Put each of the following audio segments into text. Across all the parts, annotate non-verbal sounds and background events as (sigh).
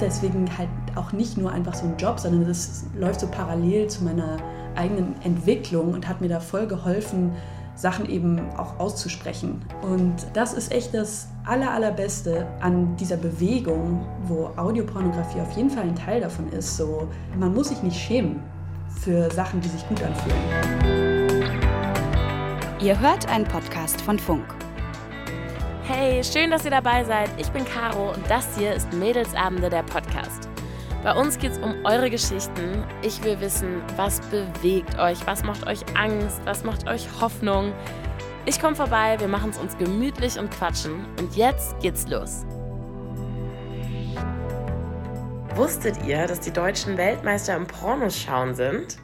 deswegen halt auch nicht nur einfach so ein Job, sondern das läuft so parallel zu meiner eigenen Entwicklung und hat mir da voll geholfen, Sachen eben auch auszusprechen. Und das ist echt das aller, allerbeste an dieser Bewegung, wo Audiopornografie auf jeden Fall ein Teil davon ist. So, man muss sich nicht schämen für Sachen, die sich gut anfühlen. Ihr hört einen Podcast von Funk. Hey, schön, dass ihr dabei seid. Ich bin Caro und das hier ist Mädelsabende der Podcast. Bei uns geht es um eure Geschichten. Ich will wissen, was bewegt euch, was macht euch Angst, was macht euch Hoffnung. Ich komme vorbei, wir machen es uns gemütlich und quatschen. Und jetzt geht's los. Wusstet ihr, dass die Deutschen Weltmeister im Pornos schauen sind?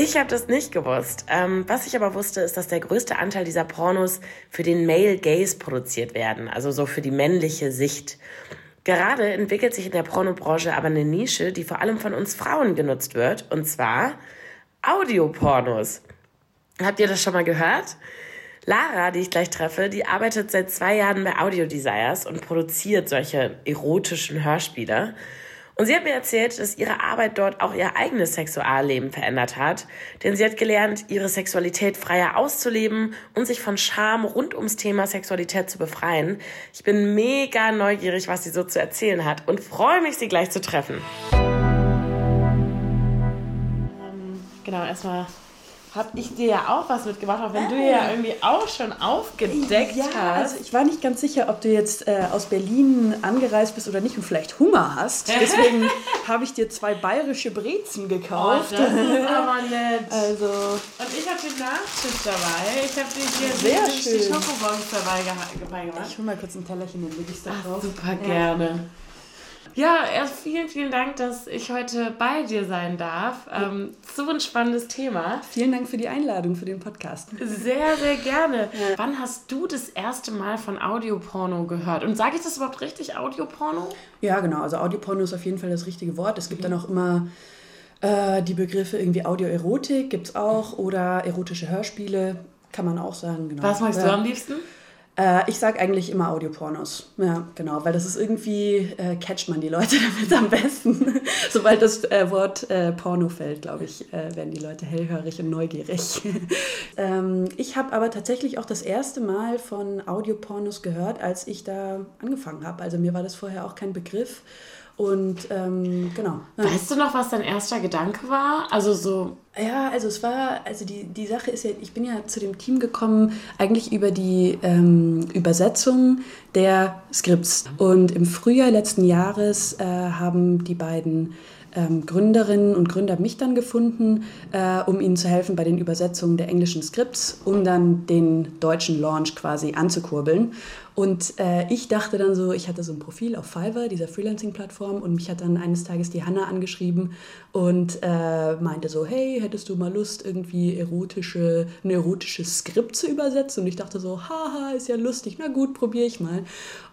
Ich habe das nicht gewusst. Ähm, was ich aber wusste, ist, dass der größte Anteil dieser Pornos für den Male Gaze produziert werden, also so für die männliche Sicht. Gerade entwickelt sich in der Pornobranche aber eine Nische, die vor allem von uns Frauen genutzt wird, und zwar Audiopornos. Habt ihr das schon mal gehört? Lara, die ich gleich treffe, die arbeitet seit zwei Jahren bei Audio Desires und produziert solche erotischen Hörspiele. Und sie hat mir erzählt, dass ihre Arbeit dort auch ihr eigenes Sexualleben verändert hat. Denn sie hat gelernt, ihre Sexualität freier auszuleben und sich von Scham rund ums Thema Sexualität zu befreien. Ich bin mega neugierig, was sie so zu erzählen hat und freue mich, sie gleich zu treffen. Ähm, genau, erstmal habe ich dir ja auch was mitgebracht, auch wenn äh. du ja irgendwie auch schon aufgedeckt ja, hast. Also ich war nicht ganz sicher, ob du jetzt äh, aus Berlin angereist bist oder nicht und vielleicht Hunger hast. (laughs) Deswegen habe ich dir zwei bayerische Brezen gekauft. Oh, das ist (laughs) aber nett. Also. Und ich habe den Nachtisch dabei. Ich habe dir hier Sehr die, schön. die Schokobons dabei, dabei gemacht. Ich hole mal kurz einen Tellerchen, dann lege ich da drauf. Super gerne. Ja. Ja, erst vielen, vielen Dank, dass ich heute bei dir sein darf. Ähm, so ein spannendes Thema. Vielen Dank für die Einladung für den Podcast. Sehr, sehr gerne. Wann hast du das erste Mal von Audioporno gehört? Und sage ich das überhaupt richtig, Audioporno? Ja, genau. Also Audioporno ist auf jeden Fall das richtige Wort. Es gibt mhm. dann auch immer äh, die Begriffe irgendwie Audioerotik, gibt es auch, oder erotische Hörspiele, kann man auch sagen. Genau. Was magst du am liebsten? Äh, ich sage eigentlich immer Audiopornos. Ja, genau, weil das ist irgendwie, äh, catcht man die Leute (laughs) damit am besten. (laughs) Sobald das äh, Wort äh, Porno fällt, glaube ich, äh, werden die Leute hellhörig und neugierig. (laughs) ähm, ich habe aber tatsächlich auch das erste Mal von Audiopornos gehört, als ich da angefangen habe. Also mir war das vorher auch kein Begriff. Und ähm, genau. Weißt du noch, was dein erster Gedanke war? Also so. Ja, also es war, also die, die Sache ist ja, ich bin ja zu dem Team gekommen, eigentlich über die ähm, Übersetzung der Skripts. Und im Frühjahr letzten Jahres äh, haben die beiden ähm, Gründerinnen und Gründer mich dann gefunden, äh, um ihnen zu helfen bei den Übersetzungen der englischen Skripts, um dann den deutschen Launch quasi anzukurbeln. Und äh, ich dachte dann so, ich hatte so ein Profil auf Fiverr, dieser Freelancing-Plattform, und mich hat dann eines Tages die Hanna angeschrieben und äh, meinte so, hey, hättest du mal Lust, irgendwie erotische, ein erotisches Skript zu übersetzen? Und ich dachte so, haha, ist ja lustig, na gut, probiere ich mal.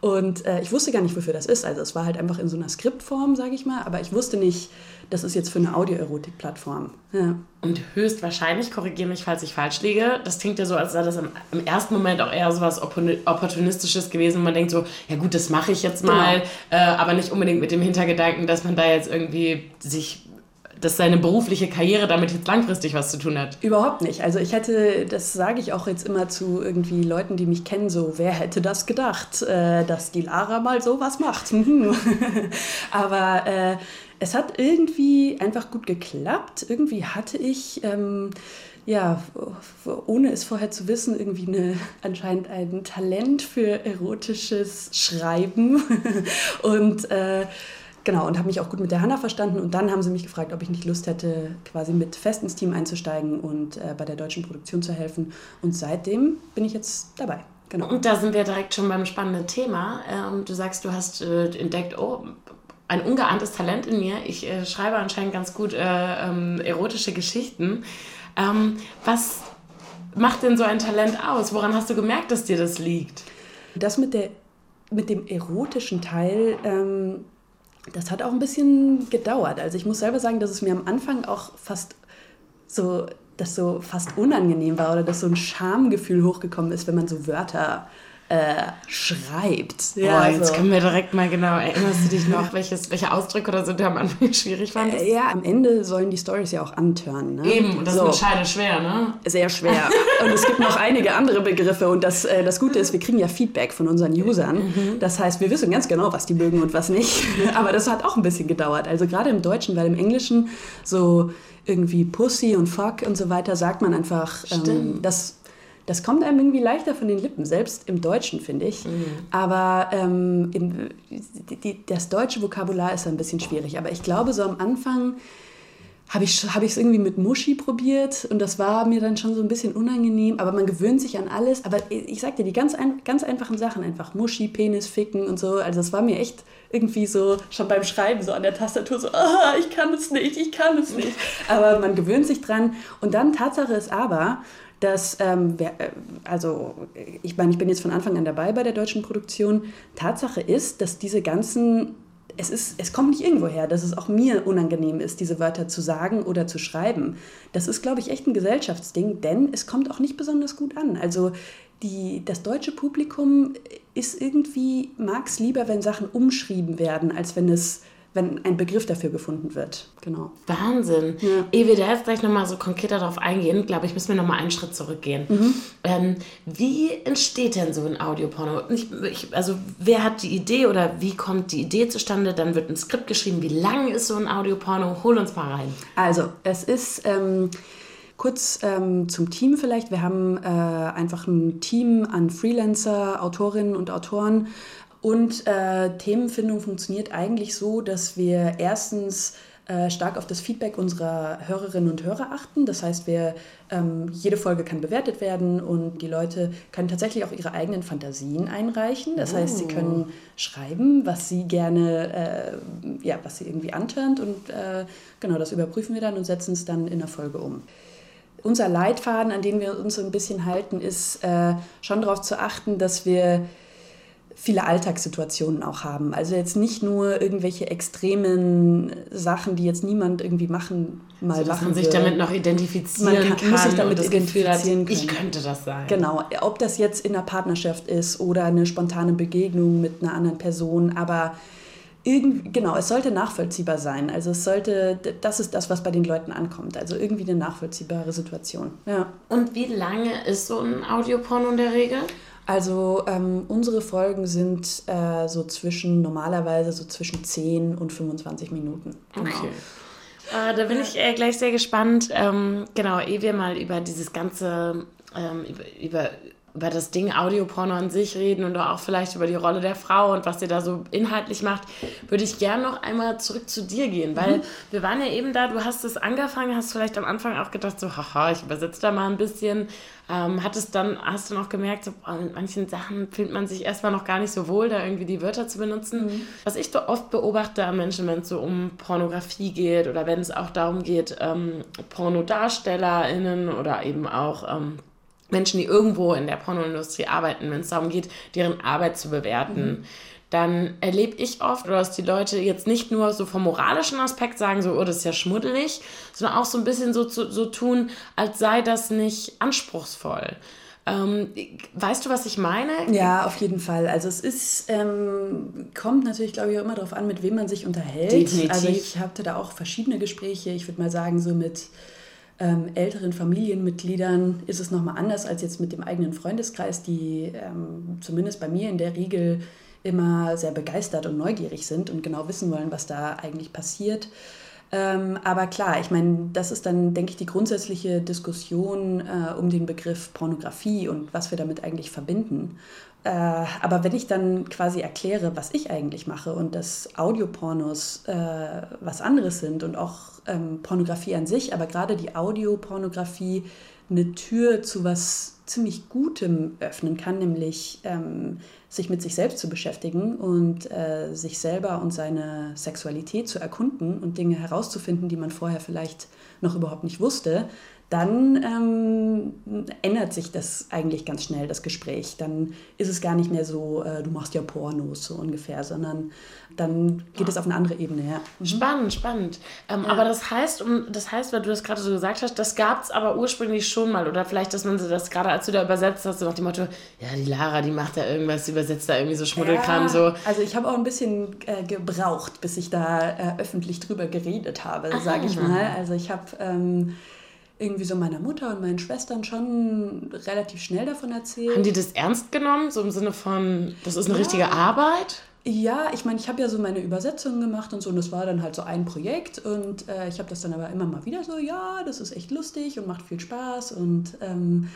Und äh, ich wusste gar nicht, wofür das ist. Also es war halt einfach in so einer Skriptform, sage ich mal, aber ich wusste nicht, das ist jetzt für eine Audioerotik-Plattform. Ja. Und höchstwahrscheinlich, korrigiere mich, falls ich falsch liege, das klingt ja so, als sei das im, im ersten Moment auch eher so was Opportunistisches gewesen. Man denkt so, ja gut, das mache ich jetzt mal, genau. äh, aber nicht unbedingt mit dem Hintergedanken, dass man da jetzt irgendwie sich dass seine berufliche Karriere damit jetzt langfristig was zu tun hat. Überhaupt nicht. Also ich hätte, das sage ich auch jetzt immer zu irgendwie Leuten, die mich kennen, so, wer hätte das gedacht, äh, dass die Lara mal sowas macht. (laughs) Aber äh, es hat irgendwie einfach gut geklappt. Irgendwie hatte ich, ähm, ja, ohne es vorher zu wissen, irgendwie eine, anscheinend ein Talent für erotisches Schreiben. (laughs) und äh, genau, und habe mich auch gut mit der Hanna verstanden. Und dann haben sie mich gefragt, ob ich nicht Lust hätte, quasi mit fest ins Team einzusteigen und äh, bei der deutschen Produktion zu helfen. Und seitdem bin ich jetzt dabei. Genau. Und da sind wir direkt schon beim spannenden Thema. Ähm, du sagst, du hast äh, entdeckt, oh, ein ungeahntes Talent in mir. Ich äh, schreibe anscheinend ganz gut äh, ähm, erotische Geschichten. Ähm, was macht denn so ein Talent aus? Woran hast du gemerkt, dass dir das liegt? Das mit, der, mit dem erotischen Teil, ähm, das hat auch ein bisschen gedauert. Also ich muss selber sagen, dass es mir am Anfang auch fast so, das so fast unangenehm war oder dass so ein Schamgefühl hochgekommen ist, wenn man so Wörter äh, schreibt. Ja, Boah, jetzt so. können wir direkt mal genau, erinnerst du dich noch, welches, welche Ausdrücke oder so du am Anfang (laughs) schwierig fandest? Äh, ja, am Ende sollen die Stories ja auch antören. Ne? Eben, und das so. ist mit Scheide schwer, ne? Sehr schwer. (laughs) und es gibt noch einige andere Begriffe und das, äh, das Gute ist, wir kriegen ja Feedback von unseren Usern. Mhm. Das heißt, wir wissen ganz genau, was die mögen und was nicht. Aber das hat auch ein bisschen gedauert. Also gerade im Deutschen, weil im Englischen so irgendwie Pussy und Fuck und so weiter sagt man einfach, ähm, das das kommt einem irgendwie leichter von den Lippen, selbst im Deutschen, finde ich. Mhm. Aber ähm, im, die, das deutsche Vokabular ist ein bisschen schwierig. Aber ich glaube, so am Anfang habe ich es hab irgendwie mit Muschi probiert und das war mir dann schon so ein bisschen unangenehm, aber man gewöhnt sich an alles. Aber ich sag dir, die ganz, ein, ganz einfachen Sachen, einfach Muschi, Penis, Ficken und so, also das war mir echt irgendwie so schon beim Schreiben so an der Tastatur so, ah, ich kann es nicht, ich kann es nicht. (laughs) Aber man gewöhnt sich dran. Und dann Tatsache ist aber, dass, ähm, äh, also ich meine, ich bin jetzt von Anfang an dabei bei der deutschen Produktion. Tatsache ist, dass diese ganzen, es, ist, es kommt nicht irgendwo her, dass es auch mir unangenehm ist, diese Wörter zu sagen oder zu schreiben. Das ist, glaube ich, echt ein Gesellschaftsding, denn es kommt auch nicht besonders gut an. Also die, das deutsche Publikum ist irgendwie, mag es lieber, wenn Sachen umschrieben werden, als wenn es wenn ein Begriff dafür gefunden wird. Genau. Wahnsinn. Ja. Ehe wir da jetzt gleich nochmal so konkreter darauf eingehen, glaube ich, müssen wir nochmal einen Schritt zurückgehen. Mhm. Ähm, wie entsteht denn so ein Audioporno? Ich, ich, also wer hat die Idee oder wie kommt die Idee zustande? Dann wird ein Skript geschrieben. Wie lang ist so ein Audioporno? Hol uns mal rein. Also es ist... Ähm, Kurz ähm, zum Team vielleicht. Wir haben äh, einfach ein Team an Freelancer, Autorinnen und Autoren, und äh, Themenfindung funktioniert eigentlich so, dass wir erstens äh, stark auf das Feedback unserer Hörerinnen und Hörer achten. Das heißt, wir, ähm, jede Folge kann bewertet werden und die Leute können tatsächlich auch ihre eigenen Fantasien einreichen. Das oh. heißt, sie können schreiben, was sie gerne, äh, ja, was sie irgendwie antörnt und äh, genau das überprüfen wir dann und setzen es dann in der Folge um unser Leitfaden, an den wir uns so ein bisschen halten, ist äh, schon darauf zu achten, dass wir viele Alltagssituationen auch haben. Also jetzt nicht nur irgendwelche extremen Sachen, die jetzt niemand irgendwie machen, mal also, dass machen man sich will. damit noch identifizieren man kann. muss sich damit identifizieren hat, Ich könnte das sein. Genau, ob das jetzt in einer Partnerschaft ist oder eine spontane Begegnung mit einer anderen Person, aber irgendwie, genau, es sollte nachvollziehbar sein. Also es sollte, das ist das, was bei den Leuten ankommt. Also irgendwie eine nachvollziehbare Situation. Ja. Und wie lange ist so ein Audioporno in der Regel? Also ähm, unsere Folgen sind äh, so zwischen, normalerweise so zwischen 10 und 25 Minuten. Genau. Okay. Äh, da bin ich äh, gleich sehr gespannt. Ähm, genau, ehe wir mal über dieses ganze, ähm, über, über über das Ding Audioporno an sich reden und auch vielleicht über die Rolle der Frau und was ihr da so inhaltlich macht, würde ich gerne noch einmal zurück zu dir gehen, weil mhm. wir waren ja eben da, du hast es angefangen, hast vielleicht am Anfang auch gedacht, so, haha, ich übersetze da mal ein bisschen, ähm, hattest dann, hast du noch gemerkt, so, mit manchen Sachen fühlt man sich erstmal noch gar nicht so wohl, da irgendwie die Wörter zu benutzen. Mhm. Was ich so oft beobachte an Menschen, wenn es so um Pornografie geht oder wenn es auch darum geht, ähm, PornodarstellerInnen oder eben auch ähm, Menschen, die irgendwo in der Pornoindustrie arbeiten, wenn es darum geht, deren Arbeit zu bewerten, mhm. dann erlebe ich oft, dass die Leute jetzt nicht nur so vom moralischen Aspekt sagen, so, oh, das ist ja schmuddelig, sondern auch so ein bisschen so, so, so tun, als sei das nicht anspruchsvoll. Ähm, weißt du, was ich meine? Ja, auf jeden Fall. Also es ist, ähm, kommt natürlich, glaube ich, auch immer darauf an, mit wem man sich unterhält. Definitiv. Also ich hatte da auch verschiedene Gespräche. Ich würde mal sagen, so mit ähm, älteren Familienmitgliedern ist es nochmal anders als jetzt mit dem eigenen Freundeskreis, die ähm, zumindest bei mir in der Regel immer sehr begeistert und neugierig sind und genau wissen wollen, was da eigentlich passiert. Ähm, aber klar, ich meine, das ist dann, denke ich, die grundsätzliche Diskussion äh, um den Begriff Pornografie und was wir damit eigentlich verbinden. Äh, aber wenn ich dann quasi erkläre, was ich eigentlich mache und dass Audiopornos äh, was anderes sind und auch ähm, Pornografie an sich, aber gerade die Audiopornografie eine Tür zu was ziemlich Gutem öffnen kann, nämlich ähm, sich mit sich selbst zu beschäftigen und äh, sich selber und seine Sexualität zu erkunden und Dinge herauszufinden, die man vorher vielleicht noch überhaupt nicht wusste, dann ähm, ändert sich das eigentlich ganz schnell, das Gespräch. Dann ist es gar nicht mehr so, äh, du machst ja Pornos so ungefähr, sondern dann geht es auf eine andere Ebene. Ja. Mhm. Spannend, spannend. Ähm, ja. Aber das heißt, um, das heißt, weil du das gerade so gesagt hast, das gab es aber ursprünglich schon mal. Oder vielleicht, dass man das gerade, als du da übersetzt hast, so nach dem Motto, ja, die Lara, die macht da irgendwas, übersetzt da irgendwie so Schmuddelkram. Ja, so. Also ich habe auch ein bisschen äh, gebraucht, bis ich da äh, öffentlich drüber geredet habe, sage ich mal. Also ich habe... Ähm, irgendwie so meiner Mutter und meinen Schwestern schon relativ schnell davon erzählt. Haben die das ernst genommen, so im Sinne von, das ist eine ja. richtige Arbeit? Ja, ich meine, ich habe ja so meine Übersetzungen gemacht und so und das war dann halt so ein Projekt und äh, ich habe das dann aber immer mal wieder so, ja, das ist echt lustig und macht viel Spaß und ähm,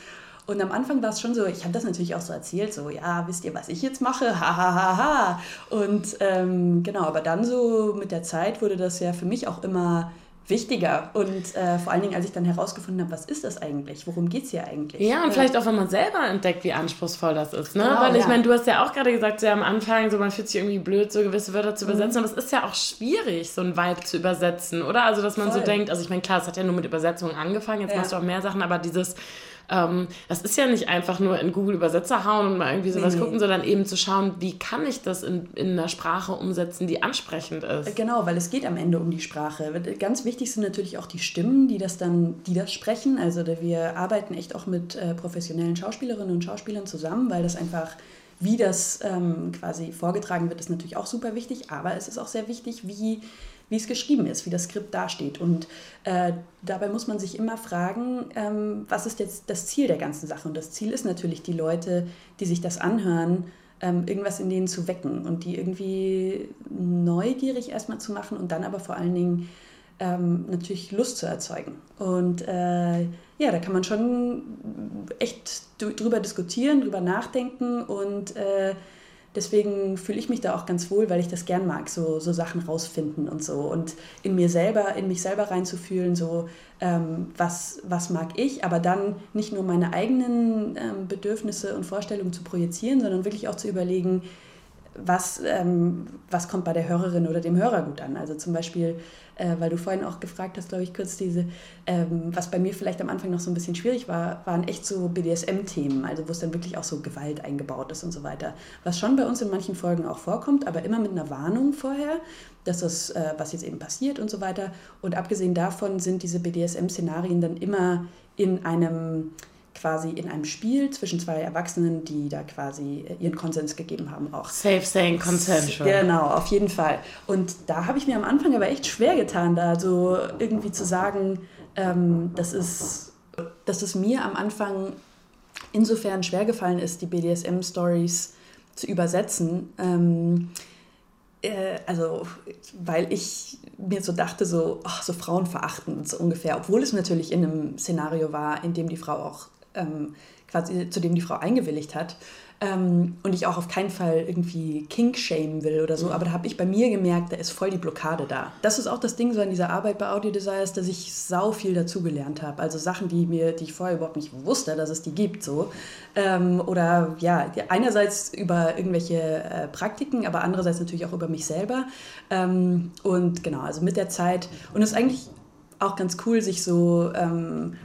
und am Anfang war es schon so, ich habe das natürlich auch so erzählt, so, ja, wisst ihr, was ich jetzt mache? Ha, ha, ha, ha. Und ähm, genau, aber dann so mit der Zeit wurde das ja für mich auch immer wichtiger. Und äh, vor allen Dingen, als ich dann herausgefunden habe, was ist das eigentlich? Worum geht es hier eigentlich? Ja, und vielleicht auch, wenn man selber entdeckt, wie anspruchsvoll das ist. Ne? Genau, Weil ich ja. meine, du hast ja auch gerade gesagt, so am Anfang, so man fühlt sich irgendwie blöd, so gewisse Wörter zu übersetzen. Mhm. Und es ist ja auch schwierig, so ein Vibe zu übersetzen, oder? Also, dass man Voll. so denkt, also ich meine, klar, es hat ja nur mit Übersetzungen angefangen, jetzt ja. machst du auch mehr Sachen, aber dieses ähm, das ist ja nicht einfach nur in Google Übersetzer hauen und mal irgendwie sowas nee, gucken, sondern eben zu schauen, wie kann ich das in, in einer Sprache umsetzen, die ansprechend ist. Genau, weil es geht am Ende um die Sprache. Ganz wichtig sind natürlich auch die Stimmen, die das dann, die das sprechen. Also wir arbeiten echt auch mit äh, professionellen Schauspielerinnen und Schauspielern zusammen, weil das einfach wie das ähm, quasi vorgetragen wird, ist natürlich auch super wichtig, aber es ist auch sehr wichtig, wie wie es geschrieben ist, wie das Skript dasteht. Und äh, dabei muss man sich immer fragen, ähm, was ist jetzt das Ziel der ganzen Sache? Und das Ziel ist natürlich, die Leute, die sich das anhören, ähm, irgendwas in denen zu wecken und die irgendwie neugierig erstmal zu machen und dann aber vor allen Dingen ähm, natürlich Lust zu erzeugen. Und äh, ja, da kann man schon echt drüber diskutieren, drüber nachdenken und äh, deswegen fühle ich mich da auch ganz wohl, weil ich das gern mag, so, so Sachen rausfinden und so. Und in mir selber, in mich selber reinzufühlen, so ähm, was, was mag ich, aber dann nicht nur meine eigenen ähm, Bedürfnisse und Vorstellungen zu projizieren, sondern wirklich auch zu überlegen, was, ähm, was kommt bei der Hörerin oder dem Hörer gut an. Also zum Beispiel, äh, weil du vorhin auch gefragt hast, glaube ich, kurz diese, ähm, was bei mir vielleicht am Anfang noch so ein bisschen schwierig war, waren echt so BDSM-Themen, also wo es dann wirklich auch so Gewalt eingebaut ist und so weiter. Was schon bei uns in manchen Folgen auch vorkommt, aber immer mit einer Warnung vorher, dass das, äh, was jetzt eben passiert und so weiter. Und abgesehen davon sind diese BDSM-Szenarien dann immer in einem quasi in einem Spiel zwischen zwei Erwachsenen, die da quasi äh, ihren Konsens gegeben haben auch. Safe saying consensual. Genau, auf jeden Fall. Und da habe ich mir am Anfang aber echt schwer getan, da so irgendwie zu sagen, ähm, das ist, dass es mir am Anfang insofern schwer gefallen ist, die BDSM-Stories zu übersetzen. Ähm, äh, also, weil ich mir so dachte, so, ach, so frauenverachtend so ungefähr, obwohl es natürlich in einem Szenario war, in dem die Frau auch ähm, quasi zu dem die Frau eingewilligt hat. Ähm, und ich auch auf keinen Fall irgendwie kink shamen will oder so, mhm. aber da habe ich bei mir gemerkt, da ist voll die Blockade da. Das ist auch das Ding so an dieser Arbeit bei Audio Desires, dass ich sau viel dazugelernt habe. Also Sachen, die mir, die ich vorher überhaupt nicht wusste, dass es die gibt, so. Ähm, oder ja, einerseits über irgendwelche äh, Praktiken, aber andererseits natürlich auch über mich selber. Ähm, und genau, also mit der Zeit. Und es ist eigentlich auch ganz cool, sich so ähm,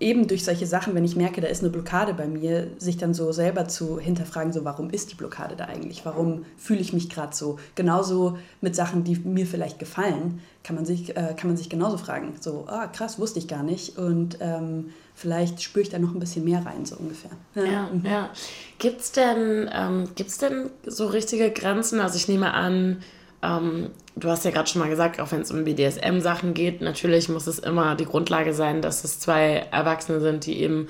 eben durch solche Sachen, wenn ich merke, da ist eine Blockade bei mir, sich dann so selber zu hinterfragen, so warum ist die Blockade da eigentlich? Warum fühle ich mich gerade so? Genauso mit Sachen, die mir vielleicht gefallen, kann man sich, äh, kann man sich genauso fragen. So, ah, krass, wusste ich gar nicht. Und ähm, vielleicht spüre ich da noch ein bisschen mehr rein, so ungefähr. Ja, ja. Mhm. ja. Gibt es denn, ähm, denn so richtige Grenzen? Also ich nehme an, ähm, du hast ja gerade schon mal gesagt, auch wenn es um BDSM-Sachen geht, natürlich muss es immer die Grundlage sein, dass es zwei Erwachsene sind, die eben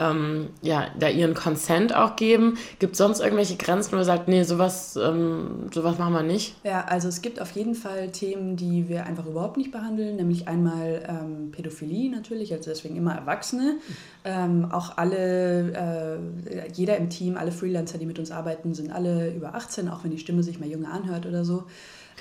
ähm, ja, da ihren Consent auch geben. Gibt es sonst irgendwelche Grenzen, wo du sagst, nee, sowas, ähm, sowas machen wir nicht? Ja, also es gibt auf jeden Fall Themen, die wir einfach überhaupt nicht behandeln, nämlich einmal ähm, Pädophilie natürlich, also deswegen immer Erwachsene. Ähm, auch alle, äh, jeder im Team, alle Freelancer, die mit uns arbeiten, sind alle über 18, auch wenn die Stimme sich mal jünger anhört oder so.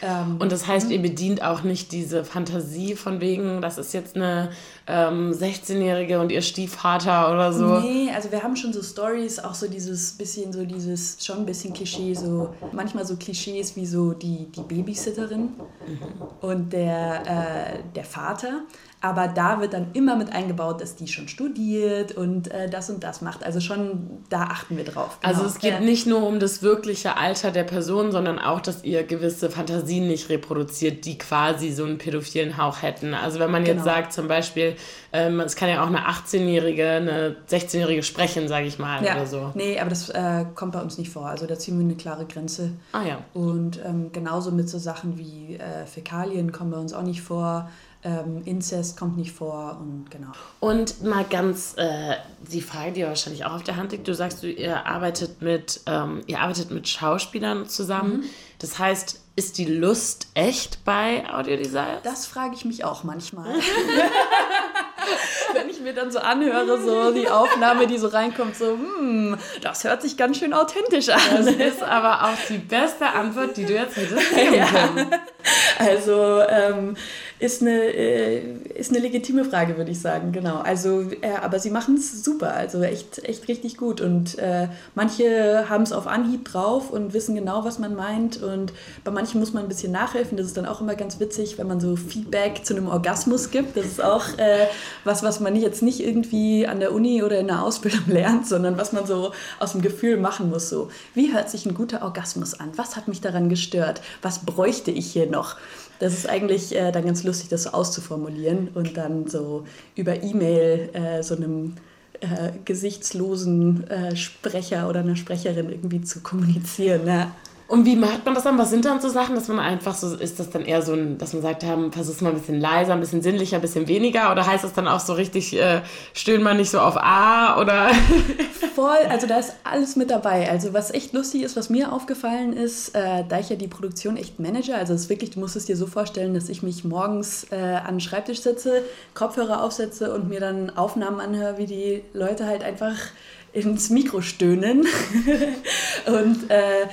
Ähm, und das heißt, ihr bedient auch nicht diese Fantasie von wegen, das ist jetzt eine ähm, 16-Jährige und ihr Stiefvater oder so. Nee, also wir haben schon so Stories, auch so dieses bisschen, so dieses, schon ein bisschen Klischee, so manchmal so Klischees wie so die, die Babysitterin mhm. und der, äh, der Vater. Aber da wird dann immer mit eingebaut, dass die schon studiert und äh, das und das macht. Also schon da achten wir drauf. Genau. Also es geht ja. nicht nur um das wirkliche Alter der Person, sondern auch, dass ihr gewisse Fantasien nicht reproduziert, die quasi so einen pädophilen Hauch hätten. Also wenn man jetzt genau. sagt zum Beispiel, ähm, es kann ja auch eine 18-Jährige, eine 16-Jährige sprechen, sage ich mal, ja. oder so. Nee, aber das äh, kommt bei uns nicht vor. Also da ziehen wir eine klare Grenze. Ah ja. Und ähm, genauso mit so Sachen wie äh, Fäkalien kommen bei uns auch nicht vor. Ähm, Inzest kommt nicht vor und genau. Und mal ganz äh, die Frage, die wahrscheinlich auch auf der Hand liegt. Du sagst, du, ihr arbeitet mit, ähm, ihr arbeitet mit Schauspielern zusammen. Mhm. Das heißt, ist die Lust echt bei Audiodesign? Das frage ich mich auch manchmal. (laughs) (laughs) Wenn ich mir dann so anhöre, so die Aufnahme, die so reinkommt, so, hm, das hört sich ganz schön authentisch an. Das ist aber auch die beste Antwort, die du jetzt hättest geben können. (laughs) Ja. Also, ähm, ist eine, äh, ist eine legitime Frage, würde ich sagen, genau. Also, äh, aber sie machen es super, also echt, echt richtig gut. Und äh, manche haben es auf Anhieb drauf und wissen genau, was man meint. Und bei manchen muss man ein bisschen nachhelfen. Das ist dann auch immer ganz witzig, wenn man so Feedback zu einem Orgasmus gibt. Das ist auch äh, was, was man jetzt nicht irgendwie an der Uni oder in der Ausbildung (laughs) lernt, sondern was man so aus dem Gefühl machen muss. So, wie hört sich ein guter Orgasmus an? Was hat mich daran gestört? Was bräuchte ich hier noch? Das ist eigentlich äh, dann ganz lustig, das so auszuformulieren und dann so über E-Mail äh, so einem äh, gesichtslosen äh, Sprecher oder einer Sprecherin irgendwie zu kommunizieren. Ja. Und wie macht man das dann? Was sind dann so Sachen, dass man einfach so, ist das dann eher so, ein, dass man sagt, haben, versuch's mal ein bisschen leiser, ein bisschen sinnlicher, ein bisschen weniger? Oder heißt das dann auch so richtig, äh, stöhnen man nicht so auf A oder? (laughs) Voll, also da ist alles mit dabei. Also was echt lustig ist, was mir aufgefallen ist, äh, da ich ja die Produktion echt manage, also es wirklich, du musst es dir so vorstellen, dass ich mich morgens äh, an den Schreibtisch sitze, Kopfhörer aufsetze und mir dann Aufnahmen anhöre, wie die Leute halt einfach ins Mikro stöhnen. (laughs) und äh,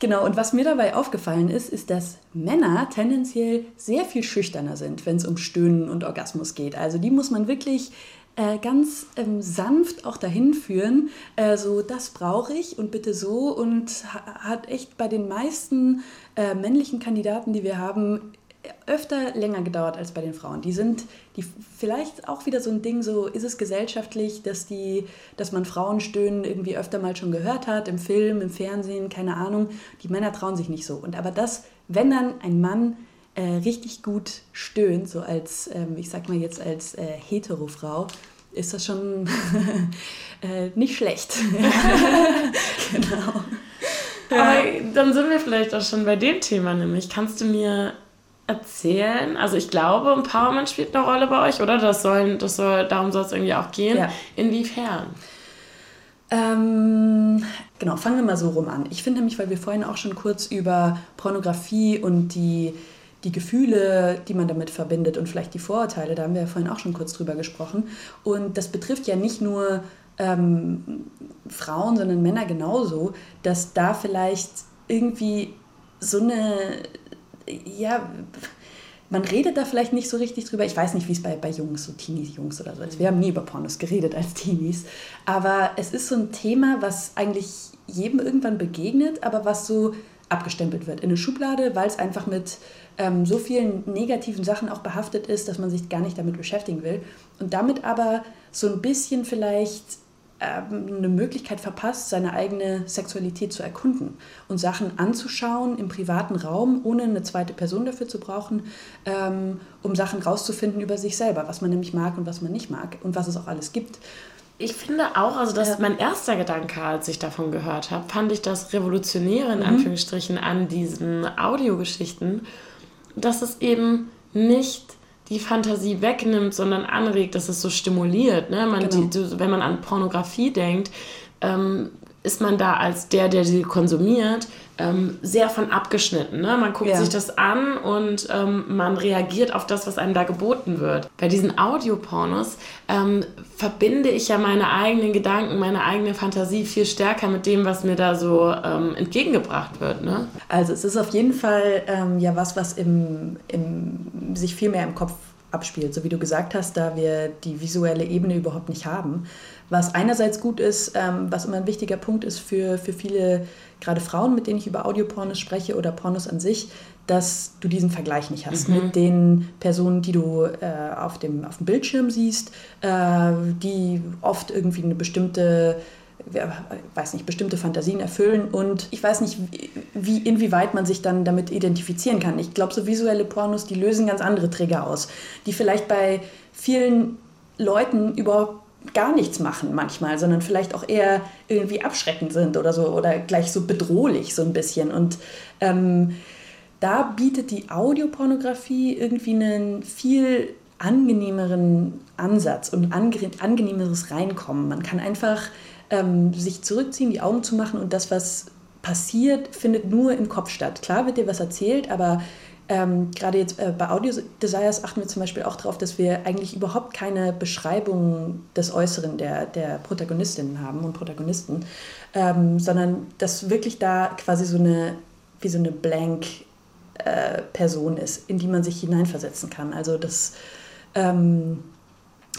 Genau, und was mir dabei aufgefallen ist, ist, dass Männer tendenziell sehr viel schüchterner sind, wenn es um Stöhnen und Orgasmus geht. Also die muss man wirklich äh, ganz ähm, sanft auch dahin führen, äh, so das brauche ich und bitte so und hat echt bei den meisten äh, männlichen Kandidaten, die wir haben, öfter länger gedauert als bei den Frauen. Die sind, die vielleicht auch wieder so ein Ding, so ist es gesellschaftlich, dass die, dass man Frauen stöhnen irgendwie öfter mal schon gehört hat, im Film, im Fernsehen, keine Ahnung. Die Männer trauen sich nicht so. Und aber das, wenn dann ein Mann äh, richtig gut stöhnt, so als, ähm, ich sag mal jetzt als äh, Hetero-Frau, ist das schon (laughs) äh, nicht schlecht. (laughs) genau. Aber dann sind wir vielleicht auch schon bei dem Thema, nämlich kannst du mir erzählen? Also ich glaube, Empowerment spielt eine Rolle bei euch, oder? Das soll, das soll, darum soll es irgendwie auch gehen. Ja. Inwiefern? Ähm, genau, fangen wir mal so rum an. Ich finde nämlich, weil wir vorhin auch schon kurz über Pornografie und die, die Gefühle, die man damit verbindet und vielleicht die Vorurteile, da haben wir ja vorhin auch schon kurz drüber gesprochen. Und das betrifft ja nicht nur ähm, Frauen, sondern Männer genauso, dass da vielleicht irgendwie so eine ja, man redet da vielleicht nicht so richtig drüber. Ich weiß nicht, wie es bei, bei Jungs, so Teenies, Jungs oder so ist. Wir haben nie über Pornos geredet als Teenies. Aber es ist so ein Thema, was eigentlich jedem irgendwann begegnet, aber was so abgestempelt wird in eine Schublade, weil es einfach mit ähm, so vielen negativen Sachen auch behaftet ist, dass man sich gar nicht damit beschäftigen will. Und damit aber so ein bisschen vielleicht eine Möglichkeit verpasst, seine eigene Sexualität zu erkunden und Sachen anzuschauen im privaten Raum, ohne eine zweite Person dafür zu brauchen, ähm, um Sachen rauszufinden über sich selber, was man nämlich mag und was man nicht mag und was es auch alles gibt. Ich finde auch, also dass mein erster Gedanke, als ich davon gehört habe, fand ich das Revolutionäre in mhm. Anführungsstrichen an diesen Audiogeschichten, dass es eben nicht die Fantasie wegnimmt, sondern anregt, dass es so stimuliert. Ne? Man, genau. die, wenn man an Pornografie denkt, ähm, ist man da als der, der sie konsumiert, ähm, sehr von abgeschnitten. Ne? Man guckt ja. sich das an und ähm, man reagiert auf das, was einem da geboten wird. Bei diesen Audiopornos ähm, verbinde ich ja meine eigenen Gedanken, meine eigene Fantasie viel stärker mit dem, was mir da so ähm, entgegengebracht wird. Ne? Also es ist auf jeden Fall ähm, ja was, was im, im, sich viel mehr im Kopf abspielt. So wie du gesagt hast, da wir die visuelle Ebene überhaupt nicht haben, was einerseits gut ist, ähm, was immer ein wichtiger Punkt ist für, für viele, gerade Frauen, mit denen ich über Audiopornos spreche oder Pornos an sich, dass du diesen Vergleich nicht hast mhm. mit den Personen, die du äh, auf, dem, auf dem Bildschirm siehst, äh, die oft irgendwie eine bestimmte weiß nicht, bestimmte Fantasien erfüllen und ich weiß nicht, wie, inwieweit man sich dann damit identifizieren kann. Ich glaube, so visuelle Pornos, die lösen ganz andere Trigger aus, die vielleicht bei vielen Leuten überhaupt gar nichts machen manchmal, sondern vielleicht auch eher irgendwie abschreckend sind oder so oder gleich so bedrohlich so ein bisschen. Und ähm, da bietet die Audiopornografie irgendwie einen viel angenehmeren Ansatz und angenehmeres Reinkommen. Man kann einfach ähm, sich zurückziehen, die Augen zu machen und das, was passiert, findet nur im Kopf statt. Klar wird dir was erzählt, aber ähm, gerade jetzt äh, bei Audio Desires achten wir zum Beispiel auch darauf, dass wir eigentlich überhaupt keine Beschreibung des Äußeren der, der Protagonistinnen haben und Protagonisten, ähm, sondern dass wirklich da quasi so eine, wie so eine Blank äh, Person ist, in die man sich hineinversetzen kann. Also das ähm,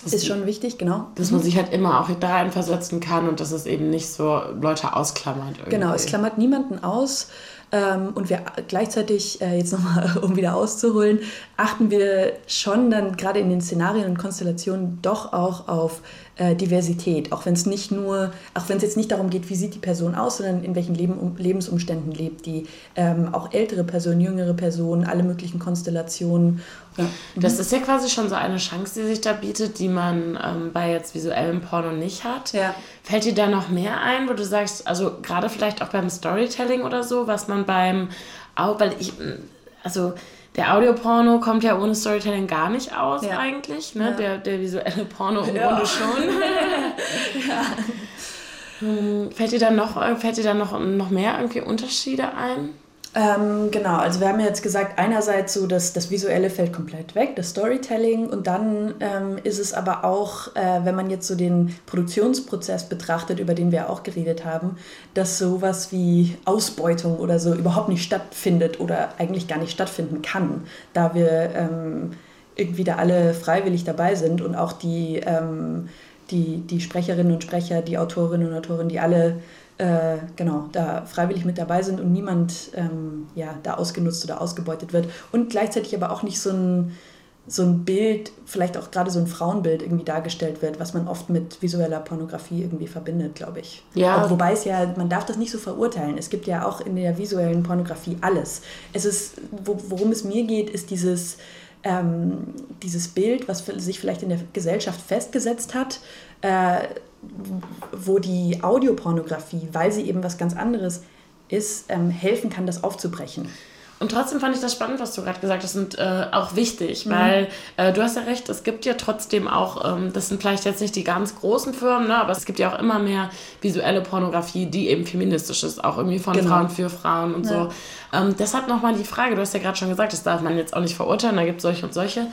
das ist schon wichtig, genau. Dass man sich halt immer auch da reinversetzen kann und dass es eben nicht so Leute ausklammert. Irgendwie. Genau, es klammert niemanden aus. Ähm, und wir gleichzeitig, äh, jetzt nochmal, (laughs) um wieder auszuholen, achten wir schon dann gerade in den Szenarien und Konstellationen doch auch auf äh, Diversität, auch wenn es nicht nur, auch wenn es jetzt nicht darum geht, wie sieht die Person aus, sondern in welchen Leben, um, Lebensumständen lebt die, ähm, auch ältere Personen, jüngere Personen, alle möglichen Konstellationen. Ja. Das ist ja quasi schon so eine Chance, die sich da bietet, die man ähm, bei jetzt visuellem Porno nicht hat. Ja. Fällt dir da noch mehr ein, wo du sagst, also gerade vielleicht auch beim Storytelling oder so, was man beim, auch, weil ich, also der Audioporno kommt ja ohne Storytelling gar nicht aus ja. eigentlich. Ne? Der, der visuelle Porno im ja. Grunde schon. (laughs) (laughs) ja. Hm, fällt dir da noch, fällt dir da noch, noch mehr irgendwie Unterschiede ein? Ähm, genau, also wir haben jetzt gesagt, einerseits so, dass das Visuelle fällt komplett weg, das Storytelling und dann ähm, ist es aber auch, äh, wenn man jetzt so den Produktionsprozess betrachtet, über den wir auch geredet haben, dass sowas wie Ausbeutung oder so überhaupt nicht stattfindet oder eigentlich gar nicht stattfinden kann, da wir ähm, irgendwie da alle freiwillig dabei sind und auch die, ähm, die, die Sprecherinnen und Sprecher, die Autorinnen und Autoren, die alle äh, genau, da freiwillig mit dabei sind und niemand ähm, ja, da ausgenutzt oder ausgebeutet wird. Und gleichzeitig aber auch nicht so ein, so ein Bild, vielleicht auch gerade so ein Frauenbild irgendwie dargestellt wird, was man oft mit visueller Pornografie irgendwie verbindet, glaube ich. Ja. Auch, wobei es ja, man darf das nicht so verurteilen. Es gibt ja auch in der visuellen Pornografie alles. Es ist, worum es mir geht, ist dieses, ähm, dieses Bild, was sich vielleicht in der Gesellschaft festgesetzt hat, äh, wo die Audiopornografie, weil sie eben was ganz anderes ist, ähm, helfen kann, das aufzubrechen. Und trotzdem fand ich das spannend, was du gerade gesagt hast und äh, auch wichtig, mhm. weil äh, du hast ja recht, es gibt ja trotzdem auch, ähm, das sind vielleicht jetzt nicht die ganz großen Firmen, ne, aber es gibt ja auch immer mehr visuelle Pornografie, die eben feministisch ist, auch irgendwie von genau. Frauen für Frauen und ja. so. Ähm, deshalb nochmal die Frage, du hast ja gerade schon gesagt, das darf man jetzt auch nicht verurteilen, da gibt es solche und solche.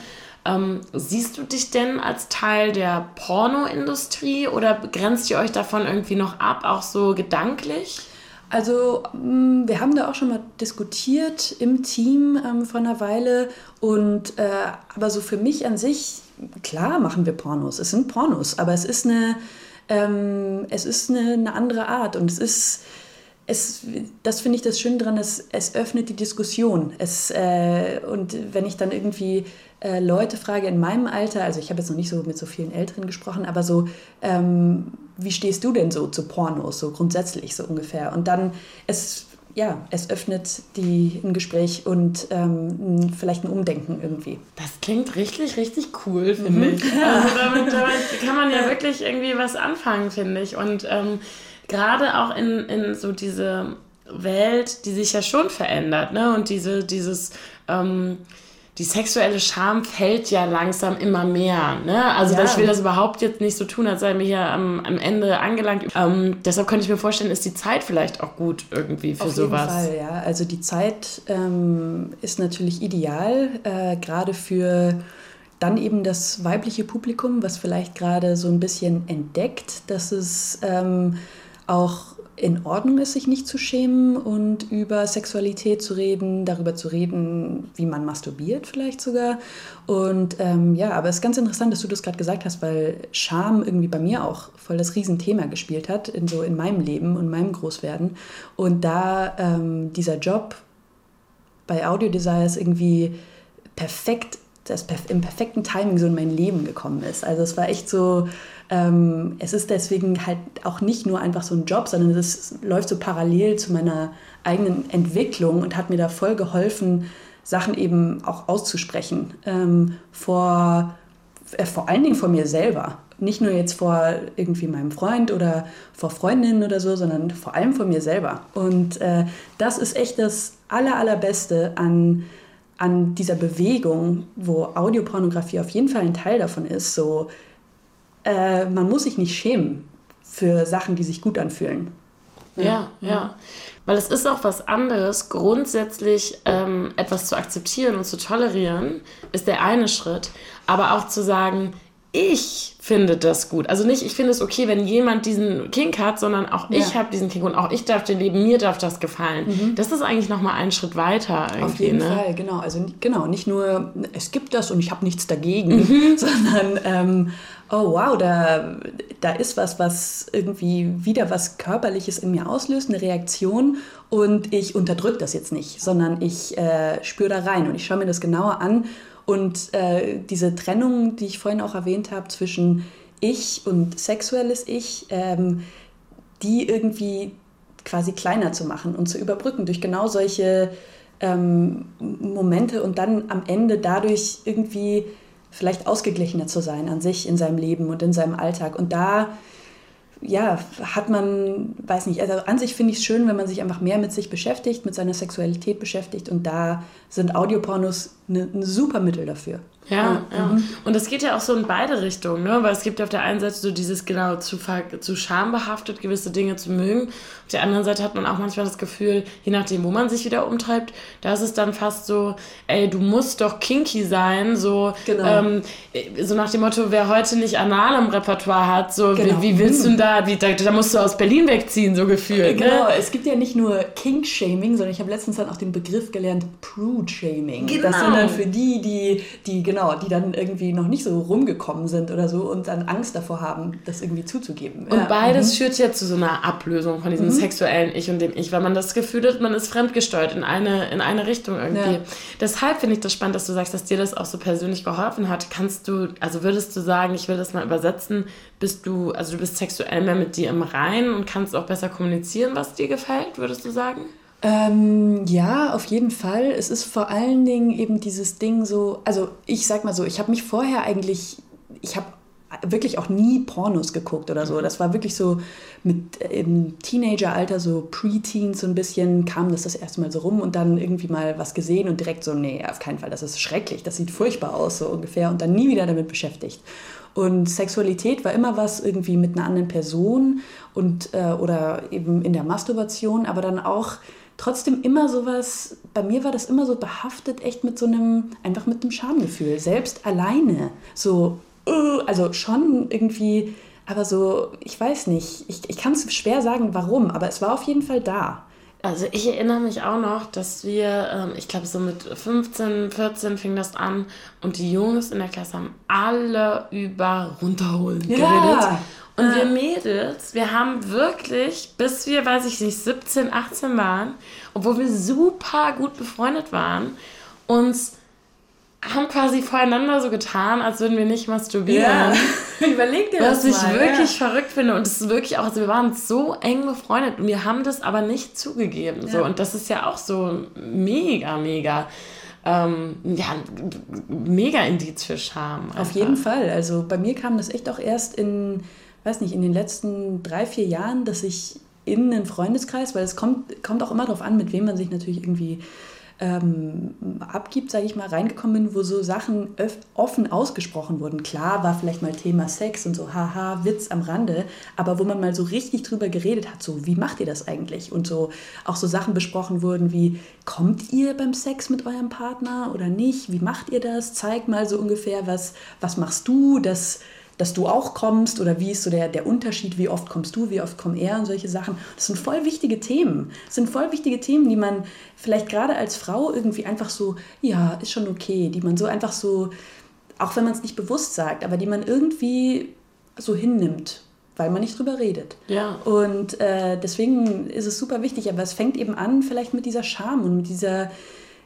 Ähm, siehst du dich denn als Teil der Pornoindustrie oder grenzt ihr euch davon irgendwie noch ab, auch so gedanklich? Also mm, wir haben da auch schon mal diskutiert im Team ähm, vor einer Weile. Und äh, aber so für mich an sich, klar machen wir Pornos, es sind Pornos, aber es ist eine, ähm, es ist eine, eine andere Art. Und es ist es, das finde ich das Schöne daran, es, es öffnet die Diskussion. Es, äh, und wenn ich dann irgendwie äh, Leute frage in meinem Alter, also ich habe jetzt noch nicht so mit so vielen Älteren gesprochen, aber so, ähm, wie stehst du denn so zu Pornos, so grundsätzlich so ungefähr? Und dann, es, ja, es öffnet die, ein Gespräch und ähm, vielleicht ein Umdenken irgendwie. Das klingt richtig, richtig cool, finde mhm. ich. Also damit, damit, (laughs) kann man ja wirklich irgendwie was anfangen, finde ich. Und ähm, gerade auch in, in so diese Welt, die sich ja schon verändert, ne? Und diese, dieses, ähm, die sexuelle Scham fällt ja langsam immer mehr. Ne? Also ja. ich will das überhaupt jetzt nicht so tun, als sei mir hier am, am Ende angelangt. Ähm, deshalb könnte ich mir vorstellen, ist die Zeit vielleicht auch gut irgendwie für Auf sowas. Auf jeden Fall, ja. Also die Zeit ähm, ist natürlich ideal, äh, gerade für dann eben das weibliche Publikum, was vielleicht gerade so ein bisschen entdeckt, dass es ähm, auch in Ordnung ist, sich nicht zu schämen und über Sexualität zu reden, darüber zu reden, wie man masturbiert vielleicht sogar. Und ähm, ja, aber es ist ganz interessant, dass du das gerade gesagt hast, weil Scham irgendwie bei mir auch voll das Riesenthema gespielt hat, in so in meinem Leben und meinem Großwerden. Und da ähm, dieser Job bei Audio Desires irgendwie perfekt, das im perfekten Timing so in mein Leben gekommen ist. Also es war echt so ähm, es ist deswegen halt auch nicht nur einfach so ein Job, sondern es läuft so parallel zu meiner eigenen Entwicklung und hat mir da voll geholfen, Sachen eben auch auszusprechen. Ähm, vor, äh, vor allen Dingen vor mir selber. Nicht nur jetzt vor irgendwie meinem Freund oder vor Freundinnen oder so, sondern vor allem vor mir selber. Und äh, das ist echt das Aller, Allerbeste an, an dieser Bewegung, wo Audiopornografie auf jeden Fall ein Teil davon ist. So äh, man muss sich nicht schämen für Sachen, die sich gut anfühlen. Ja, ja. ja. Weil es ist auch was anderes, grundsätzlich ähm, etwas zu akzeptieren und zu tolerieren, ist der eine Schritt. Aber auch zu sagen, ich finde das gut. Also nicht, ich finde es okay, wenn jemand diesen Kink hat, sondern auch ja. ich habe diesen Kink und auch ich darf den leben, mir darf das gefallen. Mhm. Das ist eigentlich nochmal einen Schritt weiter. Auf jeden ne? Fall, genau. Also genau, nicht nur, es gibt das und ich habe nichts dagegen, mhm. (laughs) sondern ähm, oh wow, da, da ist was, was irgendwie wieder was Körperliches in mir auslöst, eine Reaktion. Und ich unterdrücke das jetzt nicht, sondern ich äh, spüre da rein und ich schaue mir das genauer an. Und äh, diese Trennung, die ich vorhin auch erwähnt habe, zwischen Ich und sexuelles Ich, ähm, die irgendwie quasi kleiner zu machen und zu überbrücken durch genau solche ähm, Momente und dann am Ende dadurch irgendwie vielleicht ausgeglichener zu sein an sich in seinem Leben und in seinem Alltag. Und da ja, hat man, weiß nicht, also an sich finde ich es schön, wenn man sich einfach mehr mit sich beschäftigt, mit seiner Sexualität beschäftigt und da sind Audiopornos ne, ein super Mittel dafür. Ja, ja. Mhm. Und es geht ja auch so in beide Richtungen, ne? Weil es gibt auf der einen Seite so dieses genau zu, zu schambehaftet, gewisse Dinge zu mögen. Auf der anderen Seite hat man auch manchmal das Gefühl, je nachdem, wo man sich wieder umtreibt, da ist es dann fast so, ey, du musst doch kinky sein, so, genau. ähm, so nach dem Motto, wer heute nicht Anal im Repertoire hat, so, genau. wie, wie, willst du denn da, wie, da, da, musst du aus Berlin wegziehen, so gefühlt. Ne? Genau, ne? es gibt ja nicht nur Kink-Shaming, sondern ich habe letztens dann auch den Begriff gelernt, Prude-Shaming. Genau. Das sind dann für die, die, die, genau, Genau, die dann irgendwie noch nicht so rumgekommen sind oder so und dann Angst davor haben, das irgendwie zuzugeben. Und ja. beides mhm. führt ja zu so einer Ablösung von diesem mhm. sexuellen Ich und dem Ich, weil man das Gefühl hat, man ist fremdgesteuert in eine, in eine Richtung irgendwie. Ja. Deshalb finde ich das spannend, dass du sagst, dass dir das auch so persönlich geholfen hat. Kannst du, also würdest du sagen, ich will das mal übersetzen, bist du, also du bist sexuell mehr mit dir im Reinen und kannst auch besser kommunizieren, was dir gefällt, würdest du sagen? Ähm, ja, auf jeden Fall. Es ist vor allen Dingen eben dieses Ding so, also ich sag mal so, ich habe mich vorher eigentlich, ich habe wirklich auch nie Pornos geguckt oder so. Mhm. Das war wirklich so mit äh, im Teenageralter, so Pre-Teens so ein bisschen, kam das das erste Mal so rum und dann irgendwie mal was gesehen und direkt so, nee, auf keinen Fall, das ist schrecklich, das sieht furchtbar aus, so ungefähr und dann nie wieder damit beschäftigt. Und Sexualität war immer was irgendwie mit einer anderen Person und äh, oder eben in der Masturbation, aber dann auch trotzdem immer sowas, bei mir war das immer so behaftet, echt mit so einem, einfach mit einem Schamgefühl, selbst alleine. So, uh, also schon irgendwie, aber so, ich weiß nicht, ich, ich kann es schwer sagen, warum, aber es war auf jeden Fall da. Also ich erinnere mich auch noch, dass wir, ähm, ich glaube so mit 15, 14 fing das an und die Jungs in der Klasse haben alle über runterholen ja. Und wir Mädels, wir haben wirklich, bis wir, weiß ich nicht, 17, 18 waren, obwohl wir super gut befreundet waren, uns haben quasi voreinander so getan, als würden wir nicht masturbieren. Ja. (laughs) Überleg dir das Was ich wirklich ja. verrückt finde. Und das ist wirklich auch, also wir waren so eng befreundet und wir haben das aber nicht zugegeben. Ja. So. Und das ist ja auch so mega, mega. Ähm, ja, mega Indiz für Scham. Einfach. Auf jeden Fall. Also bei mir kam das echt auch erst in weiß nicht, in den letzten drei, vier Jahren, dass ich in einen Freundeskreis, weil es kommt, kommt auch immer darauf an, mit wem man sich natürlich irgendwie ähm, abgibt, sage ich mal, reingekommen bin, wo so Sachen offen ausgesprochen wurden. Klar war vielleicht mal Thema Sex und so, haha, Witz am Rande, aber wo man mal so richtig drüber geredet hat, so, wie macht ihr das eigentlich? Und so auch so Sachen besprochen wurden wie, kommt ihr beim Sex mit eurem Partner oder nicht? Wie macht ihr das? Zeig mal so ungefähr, was, was machst du, dass dass du auch kommst oder wie ist so der, der Unterschied, wie oft kommst du, wie oft kommt er und solche Sachen. Das sind voll wichtige Themen. Das sind voll wichtige Themen, die man vielleicht gerade als Frau irgendwie einfach so, ja, ist schon okay, die man so einfach so, auch wenn man es nicht bewusst sagt, aber die man irgendwie so hinnimmt weil man nicht drüber redet. Ja. Und äh, deswegen ist es super wichtig, aber es fängt eben an vielleicht mit dieser Scham und mit dieser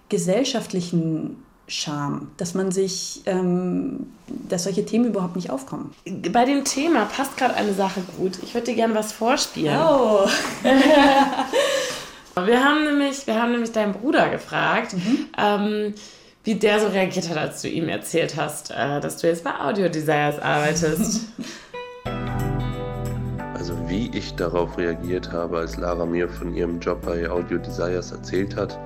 gesellschaftlichen Scham, dass man sich, ähm, dass solche Themen überhaupt nicht aufkommen. Bei dem Thema passt gerade eine Sache gut. Ich würde dir gerne was vorspielen. Oh. (laughs) wir haben nämlich, wir haben nämlich deinen Bruder gefragt, mhm. ähm, wie der so reagiert hat, als du ihm erzählt hast, äh, dass du jetzt bei Audio Desires arbeitest. (laughs) Also wie ich darauf reagiert habe, als Lara mir von ihrem Job bei Audio Desires erzählt hat,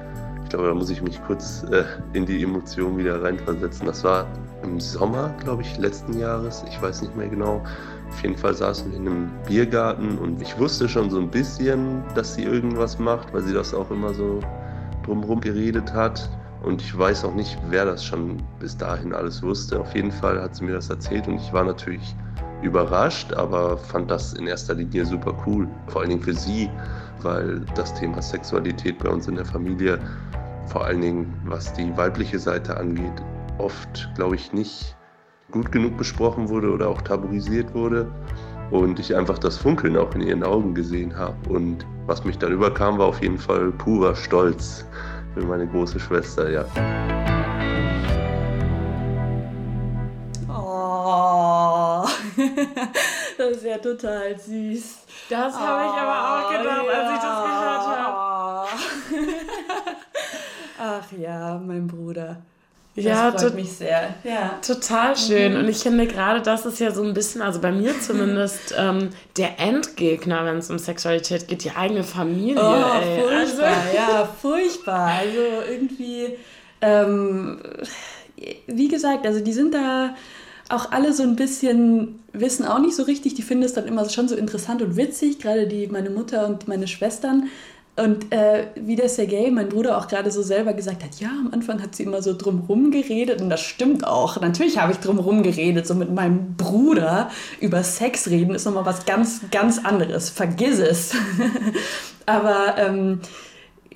ich glaube, da muss ich mich kurz äh, in die Emotion wieder reinversetzen. Das war im Sommer, glaube ich, letzten Jahres. Ich weiß nicht mehr genau. Auf jeden Fall saßen wir in einem Biergarten und ich wusste schon so ein bisschen, dass sie irgendwas macht, weil sie das auch immer so drumherum geredet hat. Und ich weiß auch nicht, wer das schon bis dahin alles wusste. Auf jeden Fall hat sie mir das erzählt und ich war natürlich überrascht, aber fand das in erster Linie super cool. Vor allen Dingen für sie, weil das Thema Sexualität bei uns in der Familie vor allen Dingen was die weibliche Seite angeht, oft, glaube ich, nicht gut genug besprochen wurde oder auch tabuisiert wurde. Und ich einfach das Funkeln auch in ihren Augen gesehen habe. Und was mich dann überkam, war auf jeden Fall purer Stolz für meine große Schwester, ja. Oh, (laughs) das ist ja total süß. Das habe ich aber auch gedacht, ja. als ich das gehört habe. (laughs) Ach ja, mein Bruder. Das ja, freut mich sehr. Ja. Total schön. Mhm. Und ich finde gerade, das ist ja so ein bisschen, also bei mir zumindest, (laughs) ähm, der Endgegner, wenn es um Sexualität geht, die eigene Familie. Oh, ey. furchtbar, also. ja, furchtbar. Also irgendwie, ähm, wie gesagt, also die sind da auch alle so ein bisschen, wissen auch nicht so richtig, die finden es dann immer schon so interessant und witzig, gerade die, meine Mutter und meine Schwestern. Und äh, wie der Sergei, mein Bruder, auch gerade so selber gesagt hat, ja, am Anfang hat sie immer so drumherum geredet und das stimmt auch. Natürlich habe ich drumherum geredet, so mit meinem Bruder über Sex reden ist nochmal was ganz, ganz anderes. Vergiss es. (laughs) Aber ähm,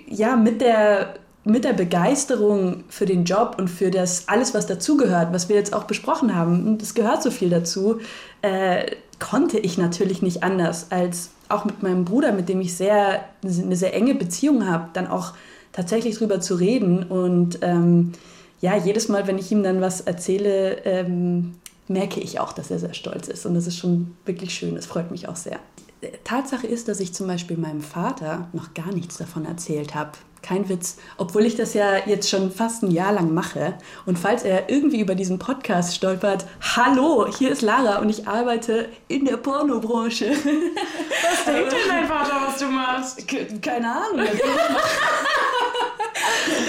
ja, mit der, mit der Begeisterung für den Job und für das alles, was dazugehört, was wir jetzt auch besprochen haben, und es gehört so viel dazu, äh, konnte ich natürlich nicht anders als auch mit meinem Bruder, mit dem ich sehr, eine sehr enge Beziehung habe, dann auch tatsächlich drüber zu reden. Und ähm, ja, jedes Mal, wenn ich ihm dann was erzähle, ähm, merke ich auch, dass er sehr stolz ist. Und das ist schon wirklich schön. Das freut mich auch sehr. Tatsache ist, dass ich zum Beispiel meinem Vater noch gar nichts davon erzählt habe, kein Witz. Obwohl ich das ja jetzt schon fast ein Jahr lang mache. Und falls er irgendwie über diesen Podcast stolpert, hallo, hier ist Lara und ich arbeite in der Pornobranche. (laughs) Was denkt denn dein Vater, was du machst? Keine Ahnung. (laughs)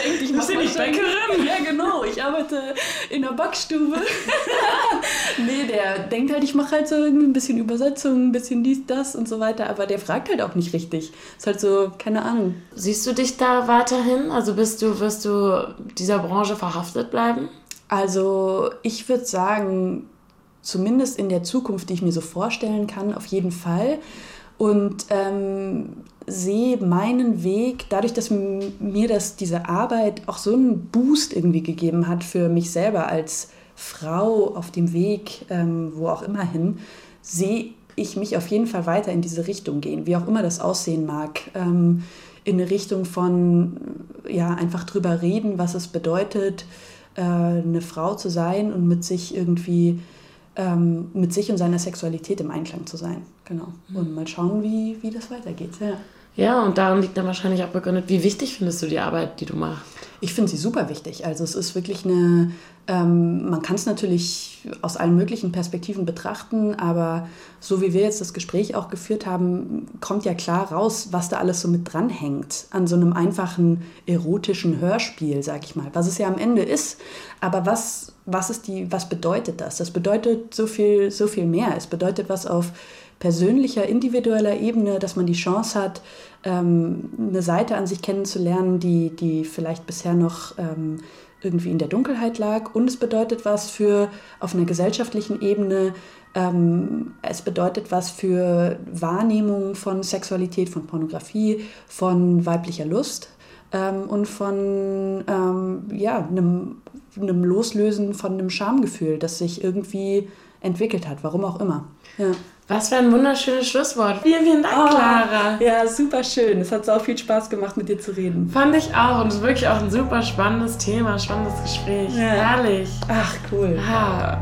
denkt, ich bin nicht Bäckerin. Ja, genau. Ich arbeite in der Backstube. (laughs) nee, der denkt halt, ich mache halt so ein bisschen Übersetzung, ein bisschen dies, das und so weiter. Aber der fragt halt auch nicht richtig. Ist halt so, keine Ahnung. Siehst du dich da weiterhin? Also bist du, wirst du dieser Branche verhaftet bleiben? Also ich würde sagen, zumindest in der Zukunft, die ich mir so vorstellen kann, auf jeden Fall. Und ähm, sehe meinen Weg, dadurch, dass mir das, diese Arbeit auch so einen Boost irgendwie gegeben hat für mich selber als Frau auf dem Weg, ähm, wo auch immer hin, sehe ich mich auf jeden Fall weiter in diese Richtung gehen, wie auch immer das aussehen mag. Ähm, in eine Richtung von, ja, einfach drüber reden, was es bedeutet, äh, eine Frau zu sein und mit sich irgendwie, ähm, mit sich und seiner Sexualität im Einklang zu sein. Genau. Mhm. Und mal schauen, wie, wie das weitergeht. Ja. Ja, und daran liegt dann wahrscheinlich auch begründet, wie wichtig findest du die Arbeit, die du machst? Ich finde sie super wichtig. Also es ist wirklich eine, ähm, man kann es natürlich aus allen möglichen Perspektiven betrachten, aber so wie wir jetzt das Gespräch auch geführt haben, kommt ja klar raus, was da alles so mit dranhängt an so einem einfachen erotischen Hörspiel, sag ich mal, was es ja am Ende ist. Aber was, was ist die, was bedeutet das? Das bedeutet so viel, so viel mehr. Es bedeutet was auf persönlicher, individueller Ebene, dass man die Chance hat, ähm, eine Seite an sich kennenzulernen, die, die vielleicht bisher noch ähm, irgendwie in der Dunkelheit lag. Und es bedeutet was für auf einer gesellschaftlichen Ebene, Ähm, es bedeutet was für Wahrnehmung von Sexualität, von Pornografie, von weiblicher Lust ähm, und von ähm, ja, einem, einem Loslösen von einem Schamgefühl, das sich irgendwie entwickelt hat, warum auch immer. Ja. Was für ein wunderschönes Schlusswort. Vielen, vielen Dank, oh, Clara. Ja, super schön. Es hat so viel Spaß gemacht, mit dir zu reden. Fand ich auch. Und es ist wirklich auch ein super spannendes Thema, spannendes Gespräch. Ja. Herrlich. Ach, cool. Ja.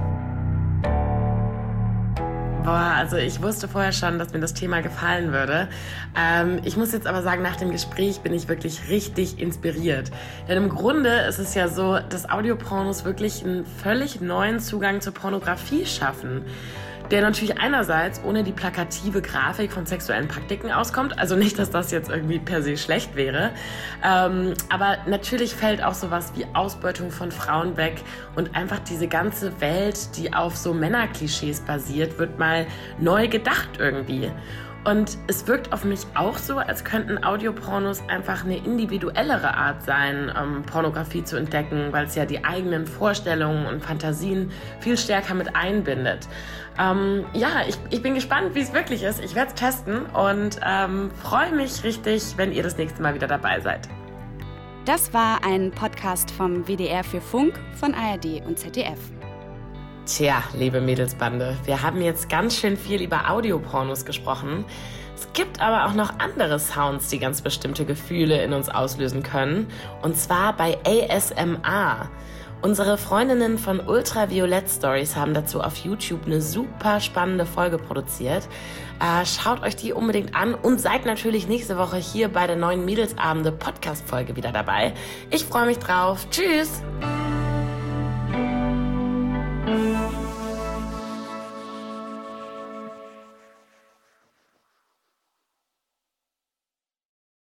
Boah, also ich wusste vorher schon, dass mir das Thema gefallen würde. Ähm, ich muss jetzt aber sagen, nach dem Gespräch bin ich wirklich richtig inspiriert. Denn im Grunde ist es ja so, dass Audiopornos wirklich einen völlig neuen Zugang zur Pornografie schaffen der natürlich einerseits ohne die plakative Grafik von sexuellen Praktiken auskommt. Also nicht, dass das jetzt irgendwie per se schlecht wäre. Ähm, aber natürlich fällt auch sowas wie Ausbeutung von Frauen weg und einfach diese ganze Welt, die auf so Männerklischees basiert, wird mal neu gedacht irgendwie. Und es wirkt auf mich auch so, als könnten Audiopornos einfach eine individuellere Art sein, ähm, Pornografie zu entdecken, weil es ja die eigenen Vorstellungen und Fantasien viel stärker mit einbindet. Ähm, ja, ich, ich bin gespannt, wie es wirklich ist. Ich werde es testen und ähm, freue mich richtig, wenn ihr das nächste Mal wieder dabei seid. Das war ein Podcast vom WDR für Funk von ARD und ZDF. Tja, liebe Mädelsbande, wir haben jetzt ganz schön viel über Audiopornos gesprochen. Es gibt aber auch noch andere Sounds, die ganz bestimmte Gefühle in uns auslösen können. Und zwar bei ASMR. Unsere Freundinnen von Ultraviolett Stories haben dazu auf YouTube eine super spannende Folge produziert. Äh, schaut euch die unbedingt an und seid natürlich nächste Woche hier bei der neuen Mädelsabende Podcast-Folge wieder dabei. Ich freue mich drauf. Tschüss!